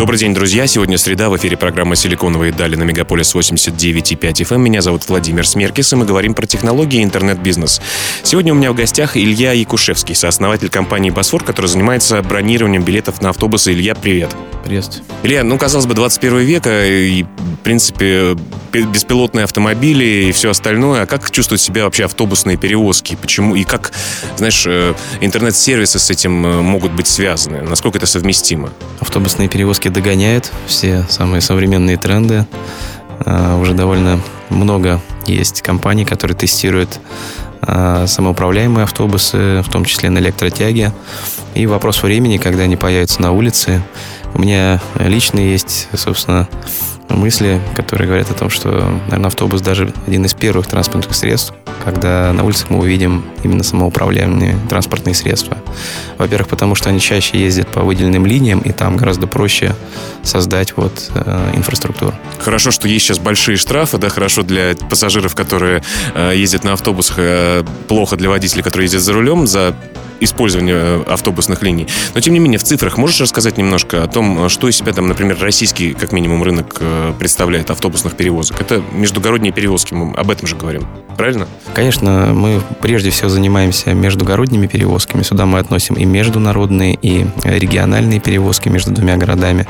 Добрый день, друзья. Сегодня среда. В эфире программа «Силиконовые дали» на Мегаполис 89,5 FM. Эм. Меня зовут Владимир Смеркис, и мы говорим про технологии и интернет-бизнес. Сегодня у меня в гостях Илья Якушевский, сооснователь компании «Босфор», который занимается бронированием билетов на автобусы. Илья, привет. Приветствую. Илья, ну, казалось бы, 21 век, и, принципе, беспилотные автомобили и все остальное. А как чувствуют себя вообще автобусные перевозки? Почему? И как, знаешь, э, интернет-сервисы с этим э, могут быть связаны? Насколько это совместимо? Автобусные перевозки догоняют все самые современные тренды. А, уже довольно много есть компаний, которые тестируют самоуправляемые автобусы, в том числе на электротяге. И вопрос времени, когда они появятся на улице. У меня лично есть, собственно, мысли, которые говорят о том, что, наверное, автобус даже один из первых транспортных средств, когда на улицах мы увидим именно самоуправляемые транспортные средства. Во-первых, потому что они чаще ездят по выделенным линиям, и там гораздо проще создать вот э, инфраструктуру. Хорошо, что есть сейчас большие штрафы, да, хорошо для пассажиров, которые э, ездят на автобусах, э, плохо для водителей, которые ездят за рулем за использования э, автобусных линий. Но, тем не менее, в цифрах можешь рассказать немножко о том, что из себя там, например, российский, как минимум, рынок э, представляет автобусных перевозок? Это междугородние перевозки, мы об этом же говорим, правильно? Конечно, мы прежде всего занимаемся междугородними перевозками. Сюда мы относим и международные, и региональные перевозки между двумя городами.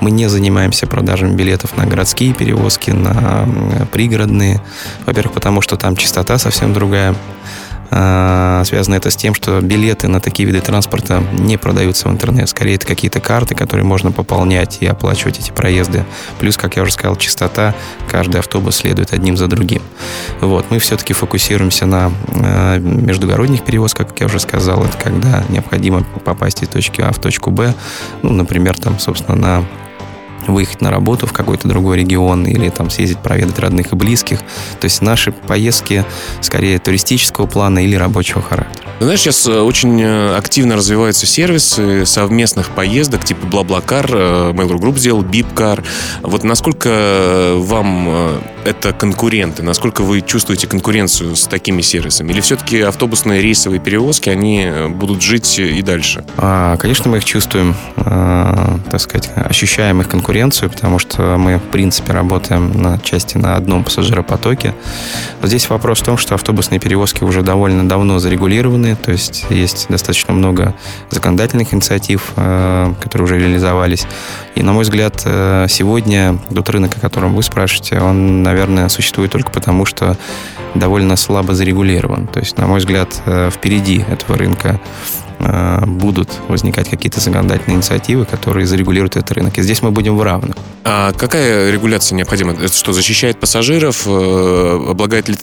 Мы не занимаемся продажами билетов на городские перевозки, на пригородные. Во-первых, потому что там частота совсем другая. А, связано это с тем, что билеты на такие виды транспорта не продаются в интернет. Скорее, это какие-то карты, которые можно пополнять и оплачивать эти проезды. Плюс, как я уже сказал, частота. Каждый автобус следует одним за другим. Вот. Мы все-таки фокусируемся на а, междугородних перевозках, как я уже сказал. Это когда необходимо попасть из точки А в точку Б. Ну, например, там, собственно, на выехать на работу в какой-то другой регион или там съездить проведать родных и близких. То есть наши поездки скорее туристического плана или рабочего характера. Знаешь, сейчас э, очень э, активно развиваются сервисы совместных поездок, типа BlaBlaCar, э, Mail.ru Group сделал, BipCar. Вот насколько вам это конкуренты? Насколько вы чувствуете конкуренцию с такими сервисами? Или все-таки автобусные рейсовые перевозки, они будут жить и дальше? А, конечно, мы их чувствуем, а, так сказать, ощущаем их конкуренцию, потому что мы, в принципе, работаем на части на одном пассажиропотоке. Здесь вопрос в том, что автобусные перевозки уже довольно давно зарегулированы, то есть есть достаточно много законодательных инициатив, э, которые уже реализовались. И, на мой взгляд, э, сегодня тот рынок, о котором вы спрашиваете, он, наверное, существует только потому, что довольно слабо зарегулирован. То есть, на мой взгляд, э, впереди этого рынка будут возникать какие-то законодательные инициативы, которые зарегулируют этот рынок. И здесь мы будем в равных. А какая регуляция необходима? Это что, защищает пассажиров, облагает ли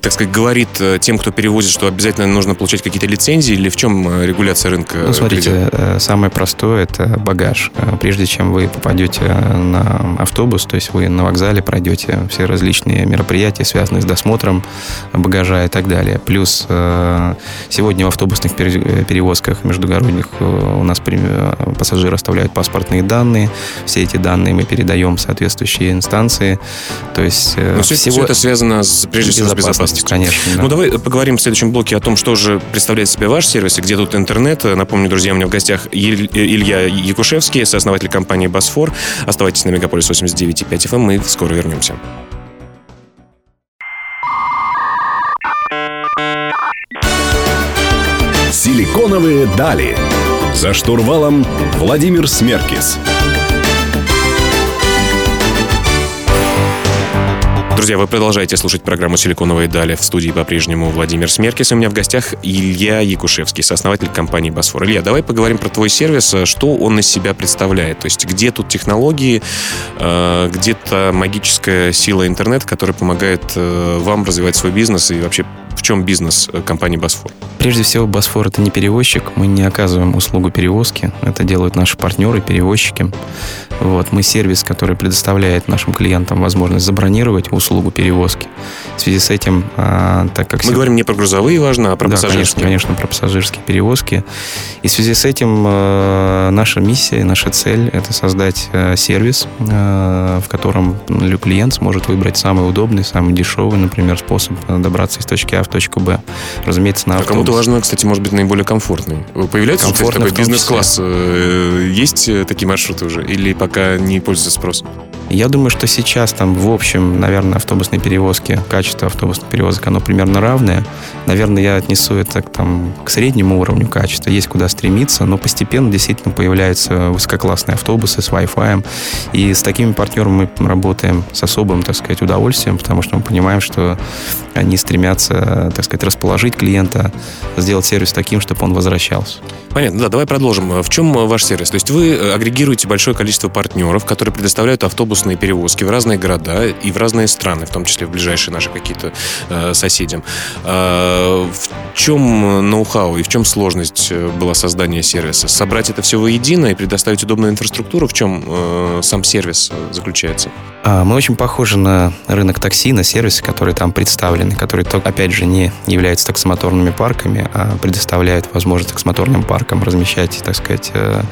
так сказать, говорит э, тем, кто перевозит, что обязательно нужно получать какие-то лицензии, или в чем э, регуляция рынка? Ну, смотрите, ведет? Э, самое простое – это багаж. Прежде чем вы попадете на автобус, то есть вы на вокзале пройдете все различные мероприятия, связанные с досмотром багажа и так далее. Плюс сегодня в автобусных перевозках междугородних у нас пассажиры оставляют паспортные данные. Все эти данные мы передаем в соответствующие инстанции. То есть Но всего... все это связано с, прежде всего с безопасностью безопасности. Конечно. Да. Ну, давай поговорим в следующем блоке о том, что же представляет себе ваш сервис и где тут интернет. Напомню, друзья, у меня в гостях Илья Якушевский, сооснователь компании «Босфор». Оставайтесь на Мегаполис 89.5 FM, мы скоро вернемся. Силиконовые дали. За штурвалом Владимир Смеркис. Друзья, вы продолжаете слушать программу «Силиконовые дали». В студии по-прежнему Владимир Смеркис. У меня в гостях Илья Якушевский, сооснователь компании «Босфор». Илья, давай поговорим про твой сервис. Что он из себя представляет? То есть где тут технологии, э, где-то магическая сила интернета, которая помогает э, вам развивать свой бизнес и вообще в чем бизнес компании «Босфор»? Прежде всего, Босфор это не перевозчик, мы не оказываем услугу перевозки, это делают наши партнеры, перевозчики. Вот, мы сервис, который предоставляет нашим клиентам возможность забронировать услугу перевозки. В связи с этим, а, так как... Мы говорим не про грузовые, важно, а про да, пассажирские. Конечно, конечно, про пассажирские перевозки. И в связи с этим э, наша миссия, наша цель – это создать э, сервис, э, в котором клиент сможет выбрать самый удобный, самый дешевый, например, способ добраться из точки А в точку Б. Разумеется, на автобус. А кому-то важно, кстати, может быть, наиболее комфортный. Появляется Комфортно такой бизнес-класс? Есть такие маршруты уже? Или пока не пользуется спросом? Я думаю, что сейчас там в общем, наверное, автобусные перевозки, качество автобусных перевозок, оно примерно равное. Наверное, я отнесу это к, там, к среднему уровню качества. Есть куда стремиться, но постепенно действительно появляются высококлассные автобусы с Wi-Fi. И с такими партнерами мы работаем с особым, так сказать, удовольствием, потому что мы понимаем, что они стремятся, так сказать, расположить клиента, сделать сервис таким, чтобы он возвращался. Понятно, да, давай продолжим. В чем ваш сервис? То есть вы агрегируете большое количество партнеров, которые предоставляют автобусные перевозки в разные города и в разные страны, в том числе в ближайшие наши какие-то э, соседям. Э, в чем ноу-хау и в чем сложность э, была создания сервиса? Собрать это все воедино и предоставить удобную инфраструктуру? В чем э, сам сервис заключается? А, мы очень похожи на рынок такси, на сервисы, которые там представлены, которые, опять же, не являются таксомоторными парками, а предоставляют возможность таксомоторным паркам размещать, так сказать, э,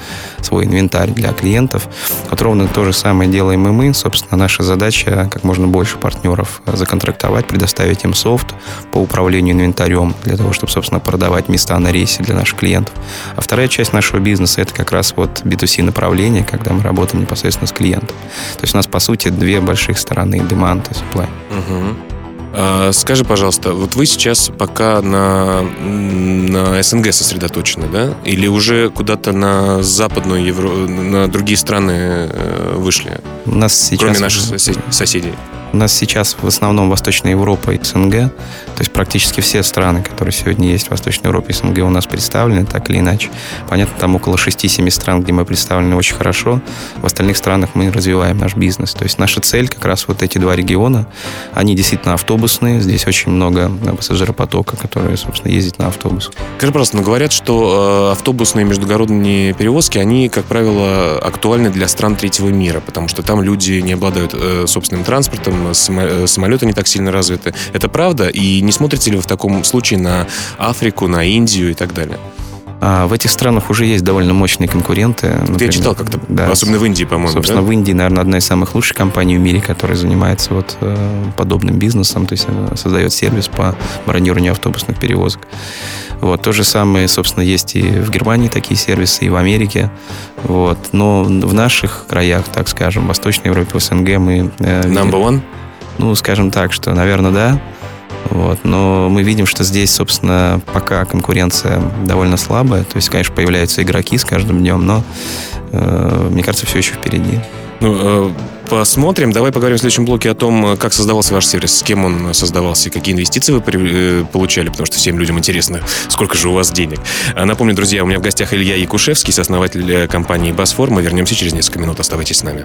свой инвентарь для клиентов. Вот ровно то же самое делаем и мы. Собственно, наша задача как можно больше партнеров законтрактовать, предоставить им софт по управлению инвентарем для того, чтобы, собственно, продавать места на рейсе для наших клиентов. А вторая часть нашего бизнеса — это как раз вот B2C направление, когда мы работаем непосредственно с клиентом. То есть у нас, по сути, две больших стороны – demand и supply. Угу. А, скажи, пожалуйста, вот вы сейчас пока на, на СНГ сосредоточены, да? Или уже куда-то на западную Евро... на другие страны э, вышли? У нас сейчас... Кроме наших соседей. У нас сейчас в основном Восточная Европа и СНГ, то есть практически все страны, которые сегодня есть в Восточной Европе и СНГ у нас представлены, так или иначе. Понятно, там около 6-7 стран, где мы представлены очень хорошо. В остальных странах мы развиваем наш бизнес. То есть наша цель как раз вот эти два региона. Они действительно автобусные. Здесь очень много пассажиропотока, которые, собственно, ездят на автобус. Скажи, пожалуйста, но говорят, что э, автобусные междугородные перевозки, они, как правило, актуальны для стран третьего мира, потому что там люди не обладают э, собственным транспортом, Э, самолеты не так сильно развиты. Это правда? И не смотрите ли вы в таком случае на Африку, на Индию и так далее? А в этих странах уже есть довольно мощные конкуренты. Например, я читал как-то, да, особенно в Индии, по-моему. Собственно, да? в Индии, наверное, одна из самых лучших компаний в мире, которая занимается вот э, подобным бизнесом, то есть создает сервис по бронированию автобусных перевозок. Вот, то же самое, собственно, есть и в Германии такие сервисы, и в Америке. Вот. Но в наших краях, так скажем, в Восточной Европе, в СНГ мы... Э, Number one? Ну, скажем так, что, наверное, да. Вот. Но мы видим, что здесь, собственно, пока конкуренция довольно слабая. То есть, конечно, появляются игроки с каждым днем, но э, мне кажется, все еще впереди. Ну, э, посмотрим. Давай поговорим в следующем блоке о том, как создавался ваш сервис, с кем он создавался, какие инвестиции вы при, э, получали, потому что всем людям интересно, сколько же у вас денег. А напомню, друзья, у меня в гостях Илья Якушевский, сооснователь э, компании Басфор. Мы вернемся через несколько минут. Оставайтесь с нами.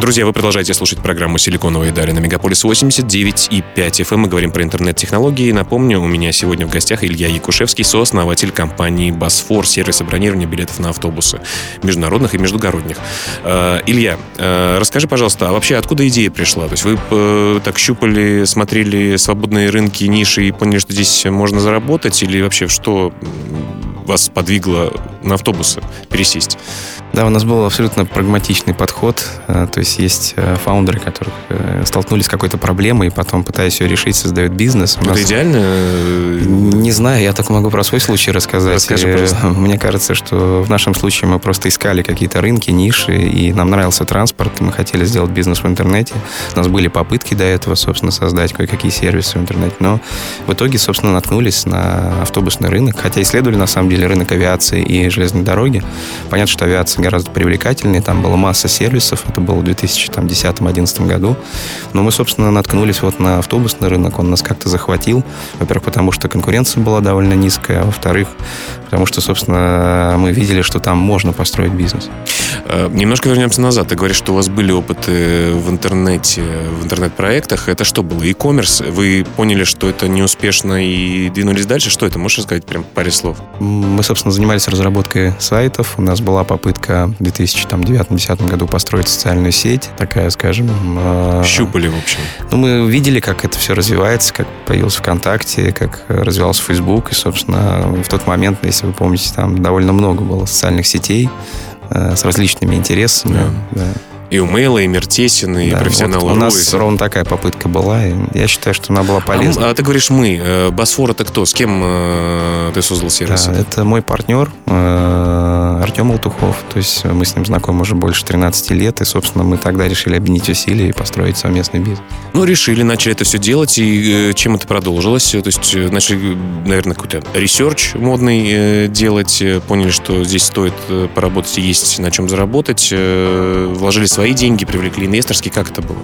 Друзья, вы продолжаете слушать программу «Силиконовые дали» на Мегаполис 89 и 5 FM. Мы говорим про интернет-технологии. Напомню, у меня сегодня в гостях Илья Якушевский, сооснователь компании «Басфор», сервиса бронирования билетов на автобусы, международных и междугородних. Э, Илья, э, расскажи, пожалуйста, а вообще откуда идея пришла? То есть вы э, так щупали, смотрели свободные рынки, ниши и поняли, что здесь можно заработать? Или вообще что вас подвигло на автобусы пересесть? Да, у нас был абсолютно прагматичный подход. Э, то есть есть э, фаундеры, которые э, столкнулись с какой-то проблемой и потом, пытаясь ее решить, создают бизнес. У нас... Это идеально? Не знаю, я только могу про свой случай рассказать. Расскажи просто. Мне кажется, что в нашем случае мы просто искали какие-то рынки, ниши, и нам нравился транспорт, мы хотели сделать бизнес в интернете. У нас были попытки до этого, собственно, создать кое-какие сервисы в интернете, но в итоге, собственно, наткнулись на автобусный рынок, хотя исследовали, на самом деле, рынок авиации и железной дороги. Понятно, что авиация гораздо привлекательнее, там была масса сервисов, это было в 2010-2011 году. Но мы, собственно, наткнулись вот на автобусный рынок, он нас как-то захватил. Во-первых, потому что конкуренция была довольно низкая, а во-вторых, потому что, собственно, мы видели, что там можно построить бизнес. Э, немножко вернемся назад. Ты говоришь, что у вас были опыты в интернете, в интернет-проектах. Это что было? E-commerce? Вы поняли, что это неуспешно и двинулись дальше? Что это? Можешь сказать прям паре слов? Мы, собственно, занимались разработкой сайтов. У нас была попытка в 2009-2010 году построить социальную сеть. Такая, скажем... Э, Щупали, в общем. Ну, мы видели, как это все развивается, как появился ВКонтакте, как развивался Facebook. И, собственно, в тот момент, если вы помните, там довольно много было социальных сетей э, с различными интересами. Да. Да. И у Мейла, и МирТесена, и да, профессионал вот У нас ровно такая попытка была, и я считаю, что она была полезна. А, а ты говоришь «мы». Э, Busfor — это кто? С кем э, ты создал сервис? Да, это мой партнер э, Артем Алтухов. То есть мы с ним знакомы уже больше 13 лет, и, собственно, мы тогда решили объединить усилия и построить совместный бизнес. Ну, решили, начали это все делать, и э, чем это продолжилось? То есть э, начали, наверное, какой-то research модный э, делать, э, поняли, что здесь стоит поработать и есть на чем заработать, э, вложились свои деньги, привлекли инвесторские. Как это было?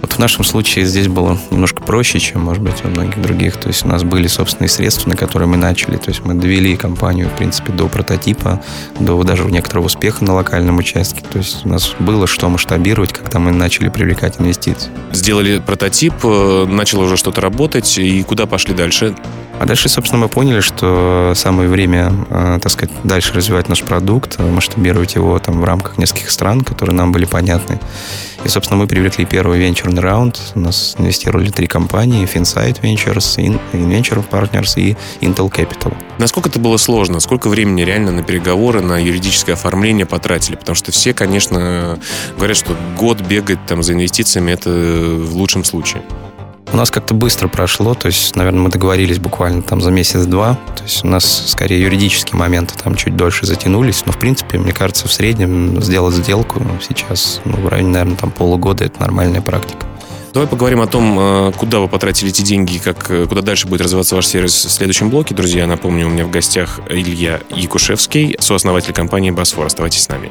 Вот в нашем случае здесь было немножко проще, чем, может быть, у многих других. То есть у нас были собственные средства, на которые мы начали. То есть мы довели компанию, в принципе, до прототипа, до даже некоторого успеха на локальном участке. То есть у нас было что масштабировать, когда мы начали привлекать инвестиции. Сделали прототип, э, начало уже что-то работать, и куда пошли дальше? А дальше, собственно, мы поняли, что самое время, э, так сказать, дальше развивать наш продукт, масштабировать его там в рамках нескольких стран, которые нам были понятны. И, собственно, мы привлекли первый венчурный раунд. У нас инвестировали три компании. Finsight Ventures, Inventure Partners и Intel Capital. Насколько это было сложно? Сколько времени реально на переговоры, на юридическое оформление потратили? Потому что все, конечно, говорят, что год бегать там за инвестициями – это в лучшем случае. У нас как-то быстро прошло, то есть, наверное, мы договорились буквально там за месяц-два. То есть у нас скорее юридические моменты там чуть дольше затянулись, но в принципе, мне кажется, в среднем сделать сделку сейчас ну, в районе, наверное, там полугода это нормальная практика. Давай поговорим о том, э, куда вы потратили эти деньги, как, э, куда дальше будет развиваться ваш сервис в следующем блоке. Друзья, напомню, у меня в гостях Илья Якушевский, сооснователь компании «Босфор». Оставайтесь с нами.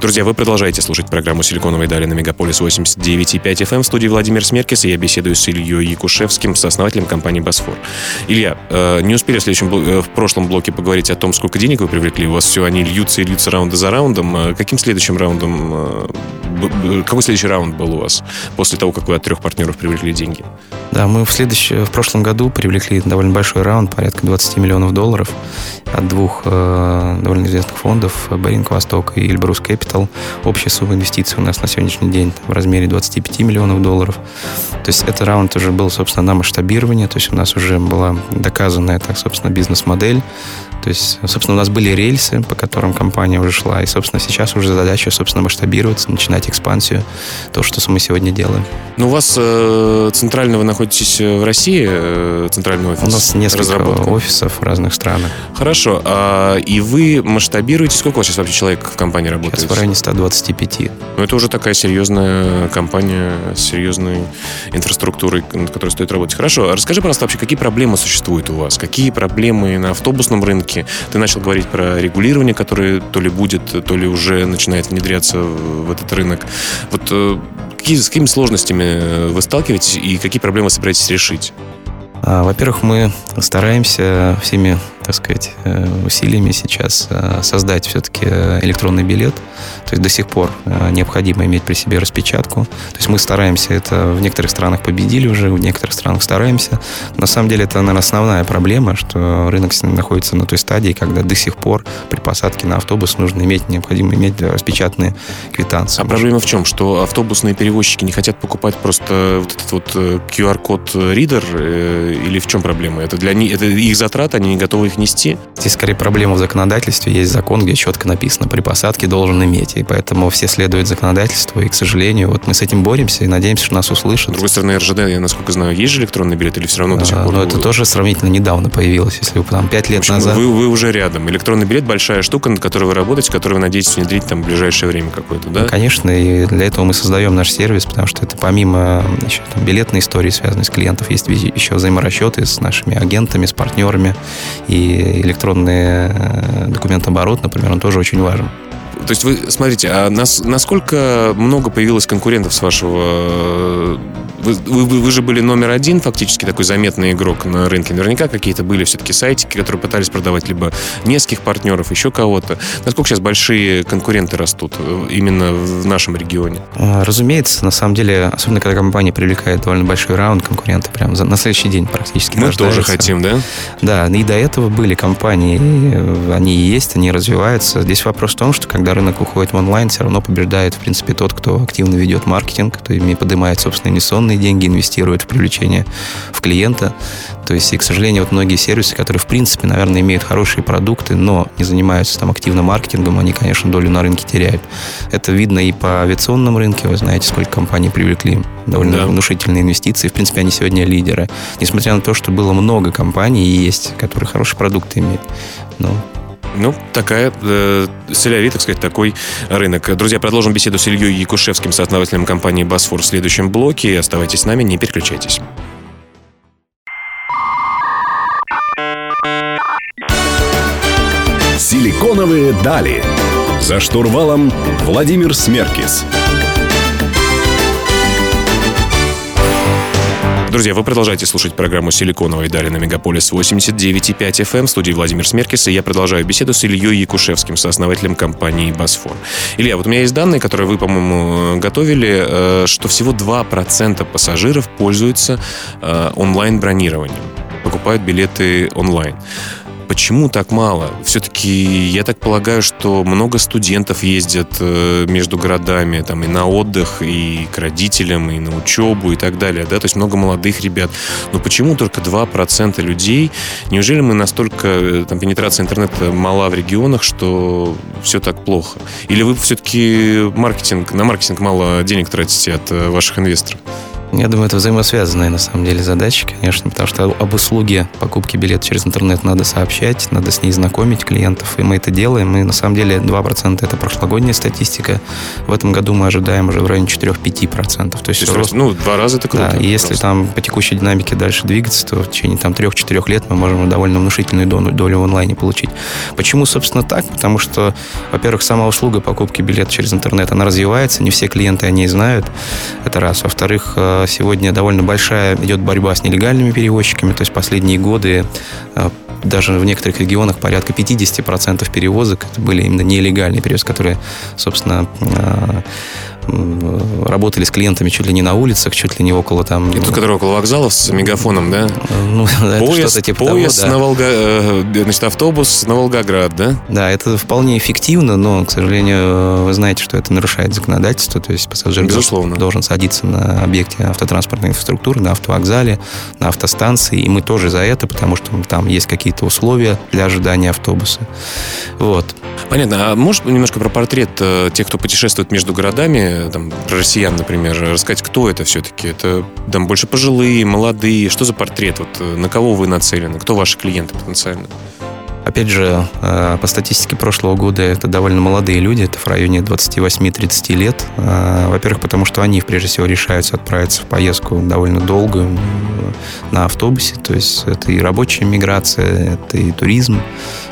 Друзья, вы продолжаете слушать программу «Силиконовые дали» на Мегаполис 89,5 FM. В студии Владимир Смеркис, и я беседую с Ильей Якушевским, сооснователем компании «Busfor». Илья, э, не успели в, следующем, э, в прошлом блоке поговорить о том, сколько денег вы привлекли. У вас все, они льются и льются раунды за раундом. Э, каким следующим раундом, какой следующий раунд был у вас после того, как вы от трех партнеров привлекли деньги? Да, мы в, следующем, в прошлом году привлекли довольно большой раунд, порядка 20 миллионов долларов от двух э, довольно известных фондов, Беринг Восток и Эльбрус Capital. Общая сумма инвестиций у нас на сегодняшний день в размере 25 миллионов долларов. То есть этот раунд уже был, собственно, на масштабирование, то есть у нас уже была доказанная, так, собственно, бизнес-модель, то есть, собственно, у нас были рельсы, по которым компания уже шла, и, собственно, сейчас уже задача, собственно, масштабироваться, начинать экспансию, то, что мы сегодня делаем. Ну, у вас э, центрально вы находитесь э, в России, э, центральный офис? У нас несколько офисов в разных странах. Хорошо. А, и вы масштабируете? Сколько у вас сейчас вообще человек в компании работает? Сейчас в районе 125. Ну, это уже такая серьезная компания с серьезной инфраструктурой, над которой стоит работать. Хорошо. А расскажи, пожалуйста, вообще, какие проблемы существуют у вас? Какие проблемы на автобусном рынке? Рынке. Ты начал говорить про регулирование, которое то ли будет, то ли уже начинает внедряться в этот рынок. Вот э, какие, с какими сложностями вы сталкиваетесь и какие проблемы собираетесь решить? А, во-первых, мы стараемся всеми так сказать, э, усилиями сейчас э, создать все-таки э, электронный билет. То есть до сих пор необходимо иметь при себе распечатку. То есть мы стараемся, это в некоторых странах победили уже, в некоторых странах стараемся. На самом деле это, наверное, основная проблема, что рынок находится на той стадии, когда до сих пор при посадке на автобус нужно иметь, необходимо иметь распечатанные квитанции. А проблема в чем? Что автобусные перевозчики не хотят покупать просто вот этот вот QR-код ридер или в чем проблема? Это для них, это их затраты, они не готовы их нести? Здесь скорее проблема в законодательстве. Есть закон, где четко написано, при посадке должен иметь. И поэтому все следуют законодательству. И, к сожалению, вот мы с этим боремся и надеемся, что нас услышат. С другой стороны, РЖД, я насколько знаю, есть же электронный билет или все равно до сих А, пор? Но это тоже сравнительно недавно появилось. Если вы там пять В лет общем, назад... вы, вы уже рядом. Электронный билет большая штука, над которой вы работаете, которую вы надеетесь внедрить там в ближайшее время какое-то, да? Конечно, и для этого мы создаем наш сервис, потому что это помимо еще, там, билетной истории, связанной с клиентов, есть еще взаиморасчеты с нашими агентами, с партнерами. И электронный э, документооборот, например, он тоже очень важен. То есть вы, смотрите, а нас, насколько много появилось конкурентов с вашего... Вы, вы- вы же были номер один, фактически, такой заметный игрок на рынке. Наверняка какие-то были все-таки сайтики, которые пытались продавать либо нескольких партнеров, еще кого-то. Насколько сейчас большие конкуренты растут э, именно в нашем регионе? А, Разумеется, на самом деле, особенно когда компания привлекает довольно большой раунд, конкуренты прям за- на следующий день практически Мы тоже рождаются. хотим, да? Да, и до этого были компании, э, они есть, они развиваются. Здесь вопрос в том, что когда рынок уходит в онлайн, все равно побеждает, в принципе, тот, кто активно ведет маркетинг, кто ими поднимает, собственно, инвестиционные деньги, инвестирует в привлечение в клиента. То есть, и, к сожалению, вот многие сервисы, которые, в принципе, наверное, имеют хорошие продукты, но не занимаются там активно маркетингом, они, конечно, долю на рынке теряют. Это видно и по авиационному рынку. Вы знаете, сколько компаний привлекли довольно Да. внушительные инвестиции. В принципе, они сегодня лидеры. Несмотря на то, что было много компаний и есть, которые хорошие продукты имеют. Но Ну, такая, э, соляри, так сказать, такой рынок. Друзья, продолжим беседу с Ильей Якушевским, сооснователем компании «Босфор» в следующем блоке. Оставайтесь с нами, не переключайтесь. Силиконовые дали. За штурвалом Владимир Смеркис. Друзья, вы продолжаете слушать программу «Силиконовые дали» на Мегаполис 89,5 FM. эм. В студии Владимир Смеркис, и я продолжаю беседу с Ильей Якушевским, сооснователем компании «Босфор». Илья, вот у меня есть данные, которые вы, по-моему, готовили, э, что всего 2% пассажиров пользуются э, онлайн-бронированием, покупают билеты онлайн. Почему так мало? Все-таки я так полагаю, что много студентов ездят э, между городами, там и на отдых, и к родителям, и на учебу, и так далее, да, то есть много молодых ребят. Но почему только 2% людей? Неужели мы настолько, э, там, пенетрация интернета мала в регионах, что все так плохо? Или вы все-таки маркетинг, на маркетинг мало денег тратите от э, ваших инвесторов? Я думаю, это взаимосвязанные на самом деле задачи, конечно, потому что об услуге покупки билета через интернет надо сообщать, надо с ней знакомить клиентов, и мы это делаем. И на самом деле 2% это прошлогодняя статистика. В этом году мы ожидаем уже в районе 4-5%. То есть, То есть, рост ну, два раза это круто. Да, и если просто. там по текущей динамике дальше двигаться, то в течение там 3-4 лет мы можем довольно внушительную долю, долю в онлайне получить. Почему, собственно, так? Потому что, во-первых, сама услуга покупки билета через интернет, она развивается, не все клиенты о ней знают, это раз. Во-вторых, э, сегодня довольно большая идет борьба с нелегальными перевозчиками, то есть последние годы э, даже в некоторых регионах порядка 50% перевозок это были именно нелегальные перевозки, которые, собственно, э, работали с клиентами чуть ли не на улицах, чуть ли не около там... Это который около вокзалов с мегафоном, да? Ну, это Поезд, что-то типа поезд того, да. на Волга... э, значит, автобус на Волгоград, да? Да, это вполне эффективно, но, к сожалению, вы знаете, что это нарушает законодательство, то есть пассажир Безусловно. должен садиться на объекте автотранспортной инфраструктуры, на автовокзале, на автостанции, и мы тоже за это, потому что там есть какие-то условия для ожидания автобуса. Вот. Понятно. А можешь немножко про портрет э, тех, кто путешествует между городами, там, про россиян, например, рассказать, кто это все-таки? Это там больше пожилые, молодые? Что за портрет? Вот э, на кого вы нацелены? Кто ваши клиенты потенциально? Опять же, э, по статистике прошлого года это довольно молодые люди, это в районе 28-30 лет. Э, Во-первых, потому что они, прежде всего, решаются отправиться в поездку довольно долгую э, на автобусе. То есть это и рабочая миграция, это и туризм.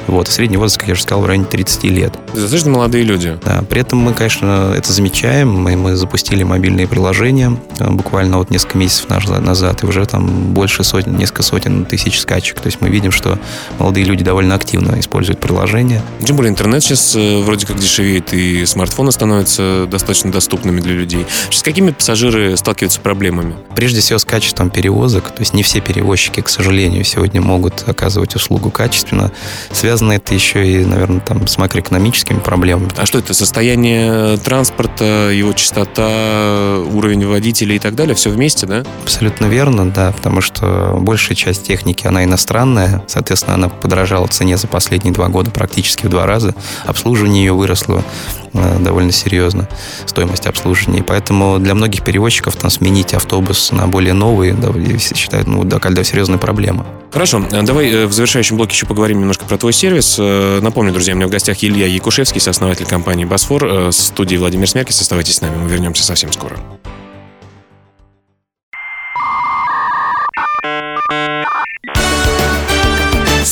Вот. И средний возраст, как я уже сказал, в районе 30 лет. Достаточно молодые люди. Да, при этом мы, конечно, это замечаем. Мы, мы запустили мобильные приложения буквально вот несколько месяцев назад, и уже там больше сотен, несколько сотен тысяч скачек. То есть мы видим, что молодые люди довольно активно используют приложение. Тем более интернет сейчас э, вроде как дешевеет, и смартфоны становятся достаточно доступными для людей. С какими пассажиры сталкиваются проблемами? Прежде всего с качеством перевозок. То есть не все перевозчики, к сожалению, сегодня могут оказывать услугу качественно. Связано это еще и, наверное, там, с макроэкономическими проблемами. А что это? Состояние транспорта, его частота, уровень водителей и так далее? Все вместе, да? Абсолютно верно, да, потому что большая часть техники, она иностранная, соответственно, она подорожала в цене за последние два года практически в два раза. Обслуживание ее выросло э, довольно серьезно, стоимость обслуживания. поэтому для многих перевозчиков там сменить автобус на более новый, да, считают, ну, да, когда серьезная проблема. Хорошо, э, давай э, в завершающем блоке еще поговорим немножко про твой сервис. Напомню, друзья, у меня в гостях Илья Якушевский, сооснователь компании «Босфор», студии Владимир Смеркис. Оставайтесь с нами, мы вернемся совсем скоро.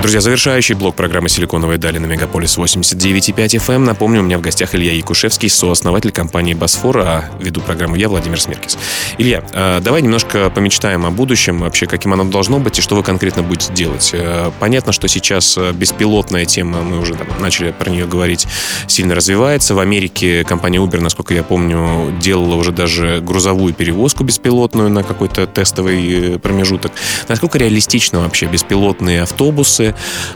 Друзья, завершающий блок программы «Силиконовые дали» на Мегаполис 89.5 FM. Напомню, у меня в гостях Илья Якушевский, сооснователь компании «Босфор», а веду программу я, Владимир Смеркис. Илья, а, давай немножко помечтаем о будущем, вообще, каким оно должно быть и что вы конкретно будете делать. Э, понятно, что сейчас э, беспилотная тема, мы уже там, начали про нее говорить, сильно развивается. В Америке компания Uber, насколько я помню, делала уже даже грузовую перевозку беспилотную на какой-то тестовый э, промежуток. Насколько реалистично вообще беспилотные автобусы,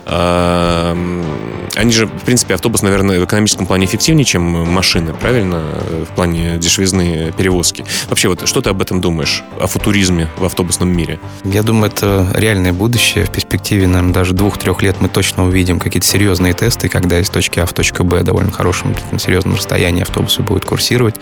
они же, в принципе, автобус, наверное, в экономическом плане эффективнее, чем машины, правильно? В плане дешевизны перевозки. Вообще, вот что ты об этом думаешь? О футуризме в автобусном мире? Я думаю, это реальное будущее. В перспективе, наверное, даже двух-трех лет мы точно увидим какие-то серьезные тесты, когда из точки А в точку Б довольно хорошем, серьезном расстоянии автобусы будут курсировать.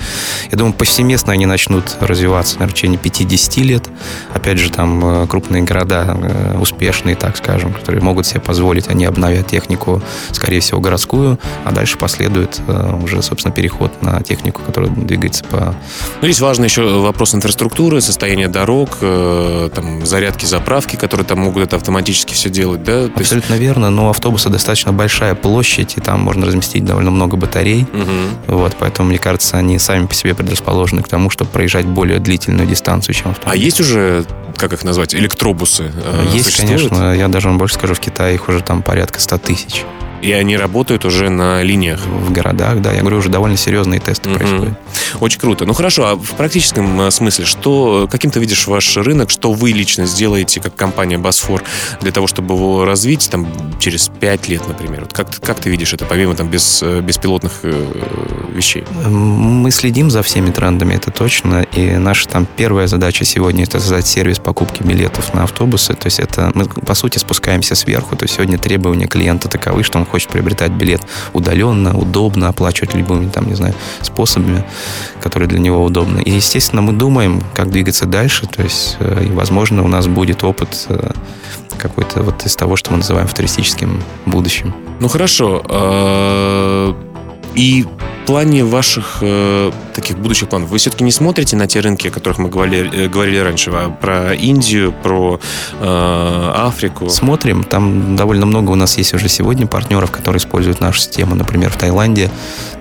Я думаю, повсеместно они начнут развиваться, наверное, в течение 5-10 лет. Опять же, там э, крупные города, э, успешные, так скажем, которые могут себе позволить, они обновят технику, скорее всего, городскую, а дальше последует э, уже, собственно, переход на технику, которая двигается по... Ну, здесь важно еще вопрос инфраструктуры, состояние дорог, э, там, зарядки, заправки, которые там могут это автоматически все делать, да? Абсолютно есть... верно, но у автобуса достаточно большая площадь, и там можно разместить довольно много батарей, угу. вот, поэтому, мне кажется, они сами по себе предрасположены к тому, чтобы проезжать более длительную дистанцию, чем автомобиль. А есть уже, как их назвать, электробусы? Э, есть, существуют? конечно, я даже вам больше скажу, в Китае их уже там порядка 100 тысяч. И они работают уже на линиях. В городах, да. Я говорю, уже довольно серьезные тесты mm-hmm. происходят. Очень круто. Ну хорошо, а в практическом э, смысле, что, каким ты видишь ваш рынок, что вы лично сделаете, как компания Босфор, для того, чтобы его развить там, через 5 лет, например? Вот как, как ты видишь это, помимо там, без, э, беспилотных э, вещей? Мы следим за всеми трендами, это точно. И наша там первая задача сегодня это создать сервис покупки билетов на автобусы. То есть это мы, по сути, спускаемся сверху. То есть сегодня требования клиента таковы, что он хочет приобретать билет удаленно, удобно, оплачивать любыми, там, не знаю, способами, которые для него удобны. И, естественно, мы думаем, как двигаться дальше, то есть, э, и, возможно, у нас будет опыт э, какой-то вот из того, что мы называем футуристическим будущим. Ну, хорошо. И в плане ваших э, таких будущих планов, вы все-таки не смотрите на те рынки, о которых мы говорили, э, говорили раньше, а про Индию, про э, Африку? Смотрим. Там довольно много у нас есть уже сегодня партнеров, которые используют нашу систему. Например, в Таиланде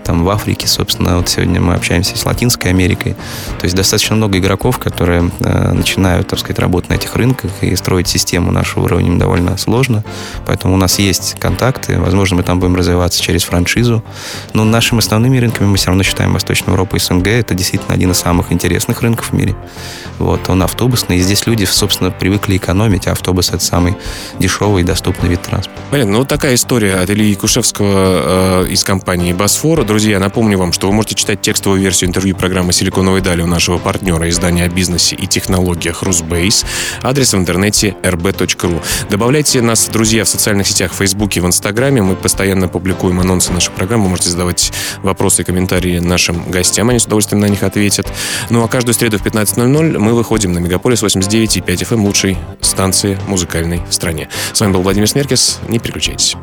там в Африке, собственно, вот сегодня мы общаемся с Латинской Америкой. То есть достаточно много игроков, которые э, начинают, так сказать, работать на этих рынках и строить систему нашего уровня довольно сложно. Поэтому у нас есть контакты, возможно, мы там будем развиваться через франшизу. Но нашими основными рынками мы все равно считаем Восточную Европу и СНГ. Это действительно один из самых интересных рынков в мире. Вот, он автобусный, и здесь люди, собственно, привыкли экономить, а автобус — это самый дешевый и доступный вид транспорта. Понятно. Ну, вот такая история от Ильи Кушевского э, из компании «Босфор». Друзья, напомню вам, что вы можете читать текстовую версию интервью программы «Силиконовые дали» у нашего партнера издания о бизнесе и технологиях «Русбейс». Адрес в интернете rb.ru. Добавляйте нас, друзья, в социальных сетях, в Фейсбуке, в Инстаграме. Мы постоянно публикуем анонсы наших программ. Вы можете задавать вопросы и комментарии нашим гостям. Они с удовольствием на них ответят. Ну, а каждую среду в 15.00 мы выходим на Мегаполис 89 и 5 FM эм, лучшей станции музыкальной в стране. С вами был Владимир Смеркис. Не переключайтесь.